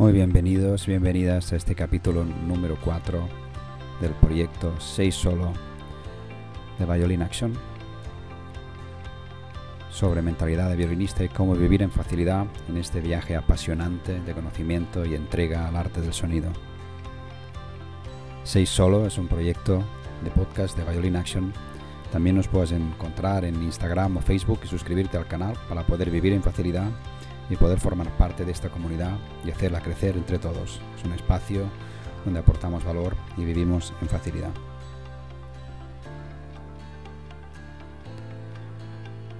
Muy bienvenidos, bienvenidas a este capítulo número 4 del proyecto 6 solo de Violin Action sobre mentalidad de violinista y cómo vivir en facilidad en este viaje apasionante de conocimiento y entrega al arte del sonido. 6 solo es un proyecto de podcast de Violin Action. También nos puedes encontrar en Instagram o Facebook y suscribirte al canal para poder vivir en facilidad y poder formar parte de esta comunidad y hacerla crecer entre todos. Es un espacio donde aportamos valor y vivimos en facilidad.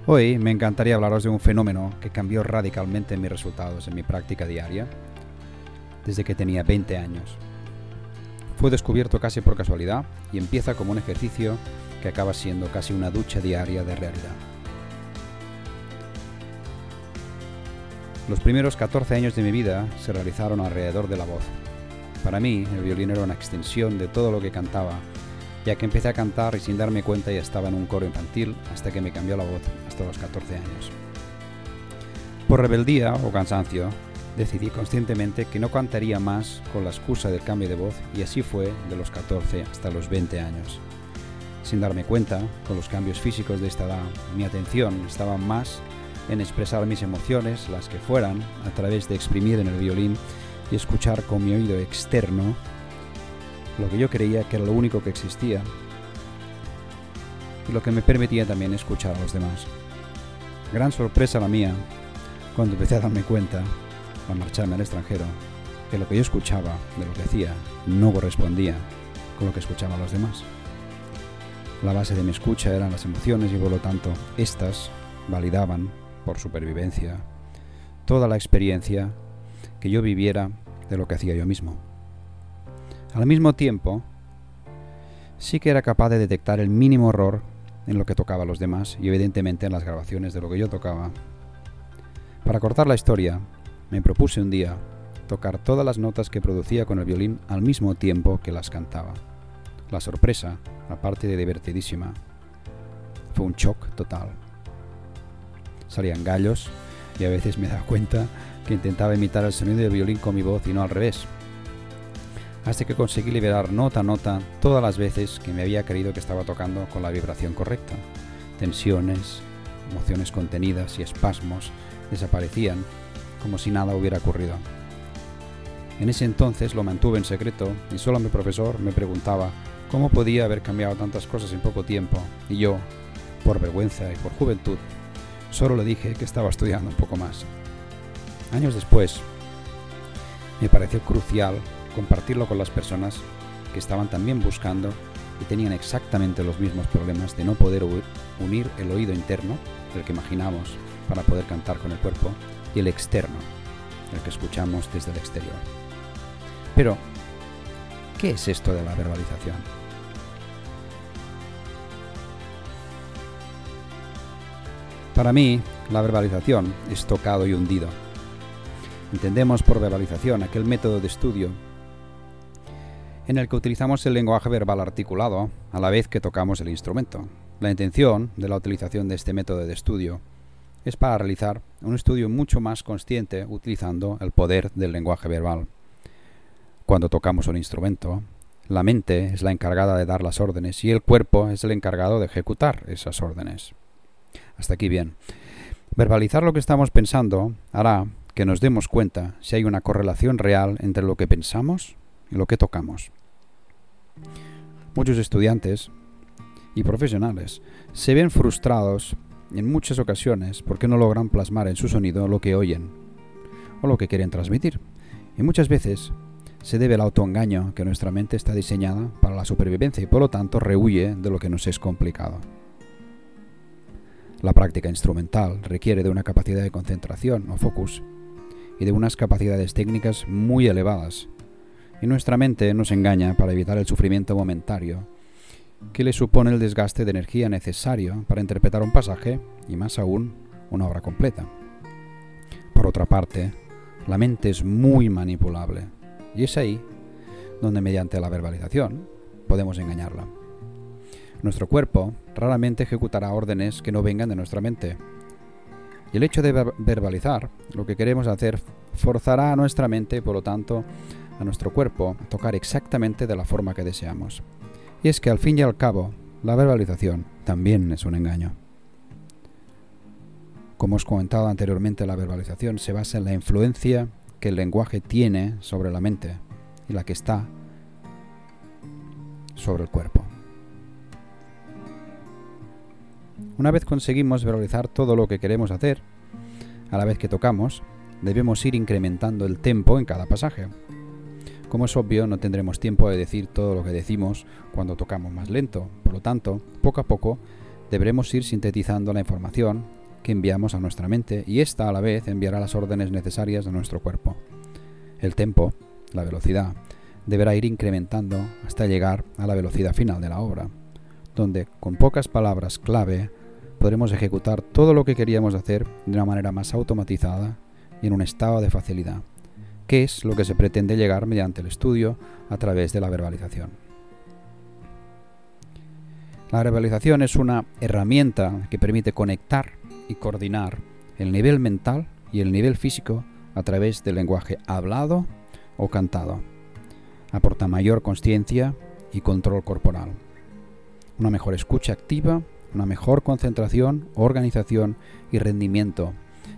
Hoy me encantaría hablaros de un fenómeno que cambió radicalmente mis resultados en mi práctica diaria desde que tenía 20 años. Fue descubierto casi por casualidad y empieza como un ejercicio que acaba siendo casi una ducha diaria de realidad. Los primeros 14 años de mi vida se realizaron alrededor de la voz. Para mí, el violín era una extensión de todo lo que cantaba, ya que empecé a cantar y sin darme cuenta ya estaba en un coro infantil hasta que me cambió la voz hasta los 14 años. Por rebeldía o cansancio, decidí conscientemente que no cantaría más con la excusa del cambio de voz y así fue de los 14 hasta los 20 años. Sin darme cuenta, con los cambios físicos de esta edad, mi atención estaba más en expresar mis emociones, las que fueran, a través de exprimir en el violín y escuchar con mi oído externo lo que yo creía que era lo único que existía y lo que me permitía también escuchar a los demás. Gran sorpresa la mía cuando empecé a darme cuenta, al marcharme al extranjero, que lo que yo escuchaba de lo que hacía no correspondía con lo que escuchaban los demás. La base de mi escucha eran las emociones y por lo tanto estas validaban por supervivencia, toda la experiencia que yo viviera de lo que hacía yo mismo. Al mismo tiempo, sí que era capaz de detectar el mínimo error en lo que tocaba a los demás y evidentemente en las grabaciones de lo que yo tocaba. Para cortar la historia, me propuse un día tocar todas las notas que producía con el violín al mismo tiempo que las cantaba. La sorpresa, aparte de divertidísima, fue un shock total salían gallos y a veces me daba cuenta que intentaba imitar el sonido del violín con mi voz y no al revés. Hasta que conseguí liberar nota a nota todas las veces que me había creído que estaba tocando con la vibración correcta. Tensiones, emociones contenidas y espasmos desaparecían como si nada hubiera ocurrido. En ese entonces lo mantuve en secreto y solo mi profesor me preguntaba cómo podía haber cambiado tantas cosas en poco tiempo y yo, por vergüenza y por juventud, Solo le dije que estaba estudiando un poco más. Años después, me pareció crucial compartirlo con las personas que estaban también buscando y tenían exactamente los mismos problemas de no poder unir el oído interno, el que imaginamos para poder cantar con el cuerpo, y el externo, el que escuchamos desde el exterior. Pero, ¿qué es esto de la verbalización? Para mí, la verbalización es tocado y hundido. Entendemos por verbalización aquel método de estudio en el que utilizamos el lenguaje verbal articulado a la vez que tocamos el instrumento. La intención de la utilización de este método de estudio es para realizar un estudio mucho más consciente utilizando el poder del lenguaje verbal. Cuando tocamos un instrumento, la mente es la encargada de dar las órdenes y el cuerpo es el encargado de ejecutar esas órdenes. Hasta aquí bien. Verbalizar lo que estamos pensando hará que nos demos cuenta si hay una correlación real entre lo que pensamos y lo que tocamos. Muchos estudiantes y profesionales se ven frustrados en muchas ocasiones porque no logran plasmar en su sonido lo que oyen o lo que quieren transmitir. Y muchas veces se debe al autoengaño que nuestra mente está diseñada para la supervivencia y por lo tanto rehuye de lo que nos es complicado. La práctica instrumental requiere de una capacidad de concentración o focus y de unas capacidades técnicas muy elevadas, y nuestra mente nos engaña para evitar el sufrimiento momentario que le supone el desgaste de energía necesario para interpretar un pasaje y más aún una obra completa. Por otra parte, la mente es muy manipulable y es ahí donde mediante la verbalización podemos engañarla. Nuestro cuerpo raramente ejecutará órdenes que no vengan de nuestra mente. Y el hecho de verbalizar lo que queremos hacer forzará a nuestra mente por lo tanto a nuestro cuerpo a tocar exactamente de la forma que deseamos. Y es que al fin y al cabo, la verbalización también es un engaño. Como os comentado anteriormente, la verbalización se basa en la influencia que el lenguaje tiene sobre la mente y la que está sobre el cuerpo. Una vez conseguimos verbalizar todo lo que queremos hacer, a la vez que tocamos, debemos ir incrementando el tempo en cada pasaje. Como es obvio, no tendremos tiempo de decir todo lo que decimos cuando tocamos más lento, por lo tanto, poco a poco deberemos ir sintetizando la información que enviamos a nuestra mente y ésta a la vez enviará las órdenes necesarias a nuestro cuerpo. El tempo, la velocidad, deberá ir incrementando hasta llegar a la velocidad final de la obra, donde con pocas palabras clave podremos ejecutar todo lo que queríamos hacer de una manera más automatizada y en un estado de facilidad, que es lo que se pretende llegar mediante el estudio a través de la verbalización. La verbalización es una herramienta que permite conectar y coordinar el nivel mental y el nivel físico a través del lenguaje hablado o cantado. Aporta mayor conciencia y control corporal, una mejor escucha activa una mejor concentración, organización y rendimiento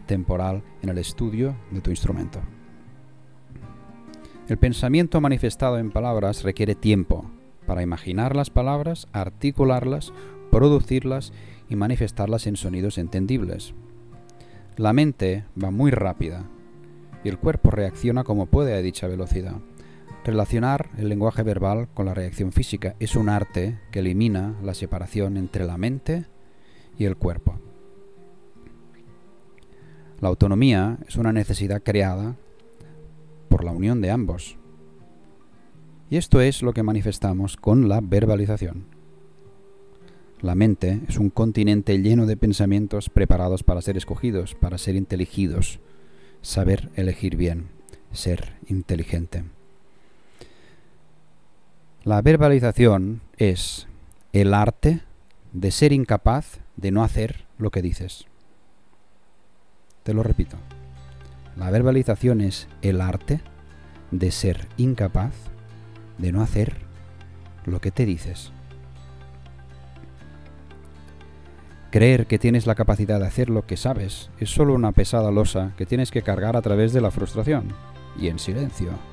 temporal en el estudio de tu instrumento. El pensamiento manifestado en palabras requiere tiempo para imaginar las palabras, articularlas, producirlas y manifestarlas en sonidos entendibles. La mente va muy rápida y el cuerpo reacciona como puede a dicha velocidad. Relacionar el lenguaje verbal con la reacción física es un arte que elimina la separación entre la mente y el cuerpo. La autonomía es una necesidad creada por la unión de ambos. Y esto es lo que manifestamos con la verbalización. La mente es un continente lleno de pensamientos preparados para ser escogidos, para ser inteligidos, saber elegir bien, ser inteligente. La verbalización es el arte de ser incapaz de no hacer lo que dices. Te lo repito. La verbalización es el arte de ser incapaz de no hacer lo que te dices. Creer que tienes la capacidad de hacer lo que sabes es solo una pesada losa que tienes que cargar a través de la frustración y en silencio.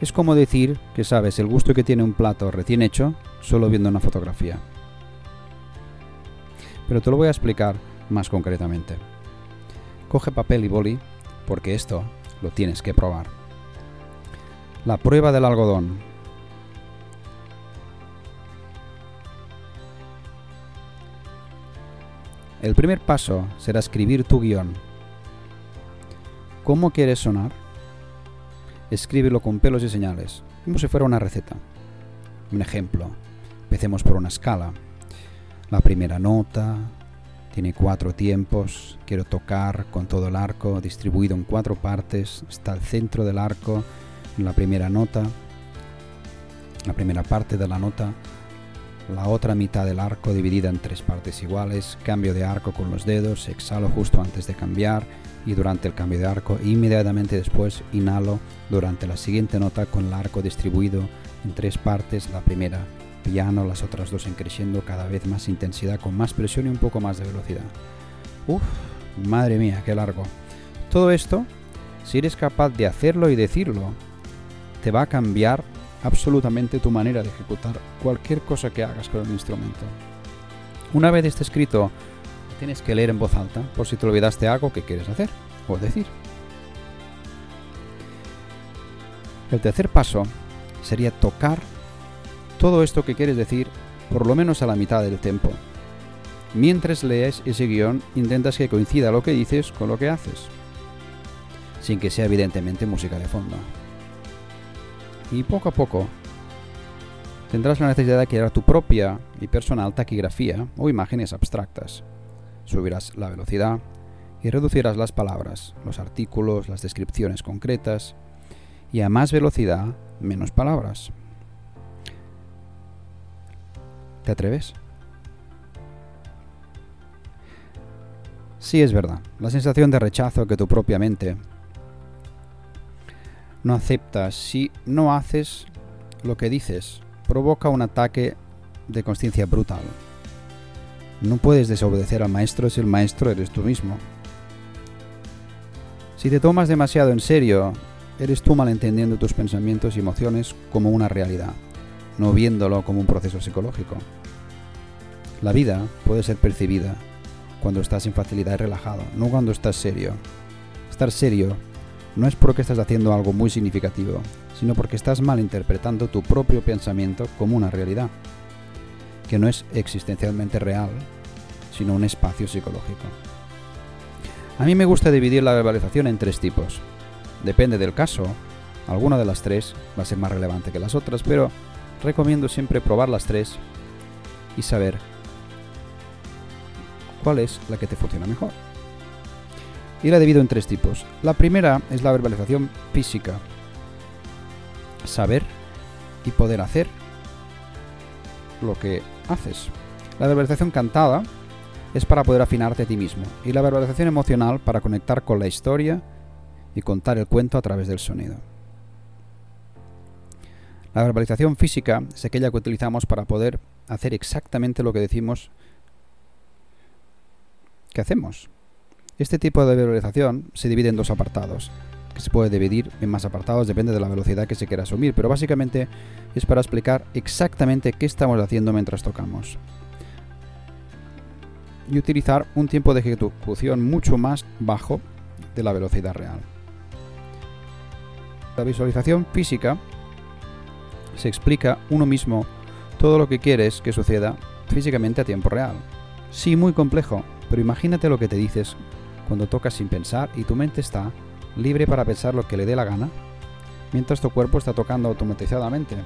Es como decir que sabes el gusto que tiene un plato recién hecho solo viendo una fotografía. Pero te lo voy a explicar más concretamente. Coge papel y boli porque esto lo tienes que probar. La prueba del algodón. El primer paso será escribir tu guion. ¿Cómo quieres sonar? Escríbelo con pelos y señales, como si fuera una receta. Un ejemplo, empecemos por una escala. La primera nota tiene cuatro tiempos, quiero tocar con todo el arco distribuido en cuatro partes, está el centro del arco la primera nota, la primera parte de la nota, la otra mitad del arco dividida en tres partes iguales, cambio de arco con los dedos, exhalo justo antes de cambiar, y durante el cambio de arco inmediatamente después inhalo durante la siguiente nota con el arco distribuido en tres partes, la primera piano, las otras dos en creciendo cada vez más intensidad con más presión y un poco más de velocidad. Uf, madre mía, qué largo. Todo esto, si eres capaz de hacerlo y decirlo, te va a cambiar absolutamente tu manera de ejecutar cualquier cosa que hagas con el instrumento. Una vez esté escrito tienes que leer en voz alta por si te olvidaste algo que quieres hacer o decir. El tercer paso sería tocar todo esto que quieres decir por lo menos a la mitad del tiempo. Mientras lees ese guion, intentas que coincida lo que dices con lo que haces, sin que sea evidentemente música de fondo. Y poco a poco tendrás la necesidad de crear tu propia y personal taquigrafía o imágenes abstractas subirás la velocidad y reducirás las palabras, los artículos, las descripciones concretas y a más velocidad, menos palabras. ¿Te atreves? Sí es verdad, la sensación de rechazo que tu propia mente no acepta si no haces lo que dices provoca un ataque de conciencia brutal. No puedes desobedecer al maestro si el maestro eres tú mismo. Si te tomas demasiado en serio, eres tú malentendiendo tus pensamientos y emociones como una realidad, no viéndolo como un proceso psicológico. La vida puede ser percibida cuando estás en facilidad y relajado, no cuando estás serio. Estar serio no es porque estás haciendo algo muy significativo, sino porque estás malinterpretando tu propio pensamiento como una realidad, que no es existencialmente real, sino un espacio psicológico. A mí me gusta dividir la verbalización en tres tipos. Depende del caso, alguna de las tres va a ser más relevante que las otras, pero recomiendo siempre probar las tres y saber cuál es la que te funciona mejor. Y la divido en tres tipos. La primera es la verbalización física. Saber y poder hacer lo que haces. La verbalización cantada es para poder afinarte a ti mismo. Y la verbalización emocional para conectar con la historia y contar el cuento a través del sonido. La verbalización física es aquella que utilizamos para poder hacer exactamente lo que decimos que hacemos. Este tipo de verbalización se divide en dos apartados, que se puede dividir en más apartados, depende de la velocidad que se quiera asumir, pero básicamente es para explicar exactamente qué estamos haciendo mientras tocamos. Y utilizar un tiempo de ejecución mucho más bajo de la velocidad real. La visualización física se explica uno mismo todo lo que quieres que suceda físicamente a tiempo real. Sí, muy complejo, pero imagínate lo que te dices cuando tocas sin pensar y tu mente está libre para pensar lo que le dé la gana, mientras tu cuerpo está tocando automatizadamente.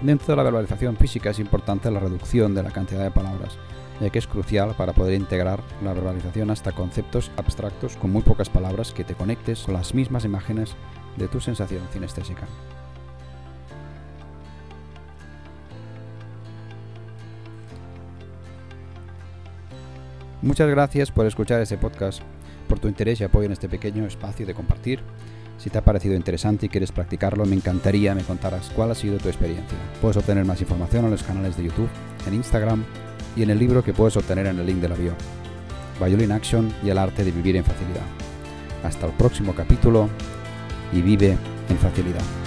Dentro de la verbalización física es importante la reducción de la cantidad de palabras, ya que es crucial para poder integrar la verbalización hasta conceptos abstractos con muy pocas palabras que te conectes con las mismas imágenes de tu sensación cinestésica. Muchas gracias por escuchar este podcast, por tu interés y apoyo en este pequeño espacio de compartir. Si te ha parecido interesante y quieres practicarlo, me encantaría me contaras cuál ha sido tu experiencia. Puedes obtener más información en los canales de YouTube, en Instagram y en el libro que puedes obtener en el link de la bio. Violin Action y el arte de vivir en facilidad. Hasta el próximo capítulo y vive en facilidad.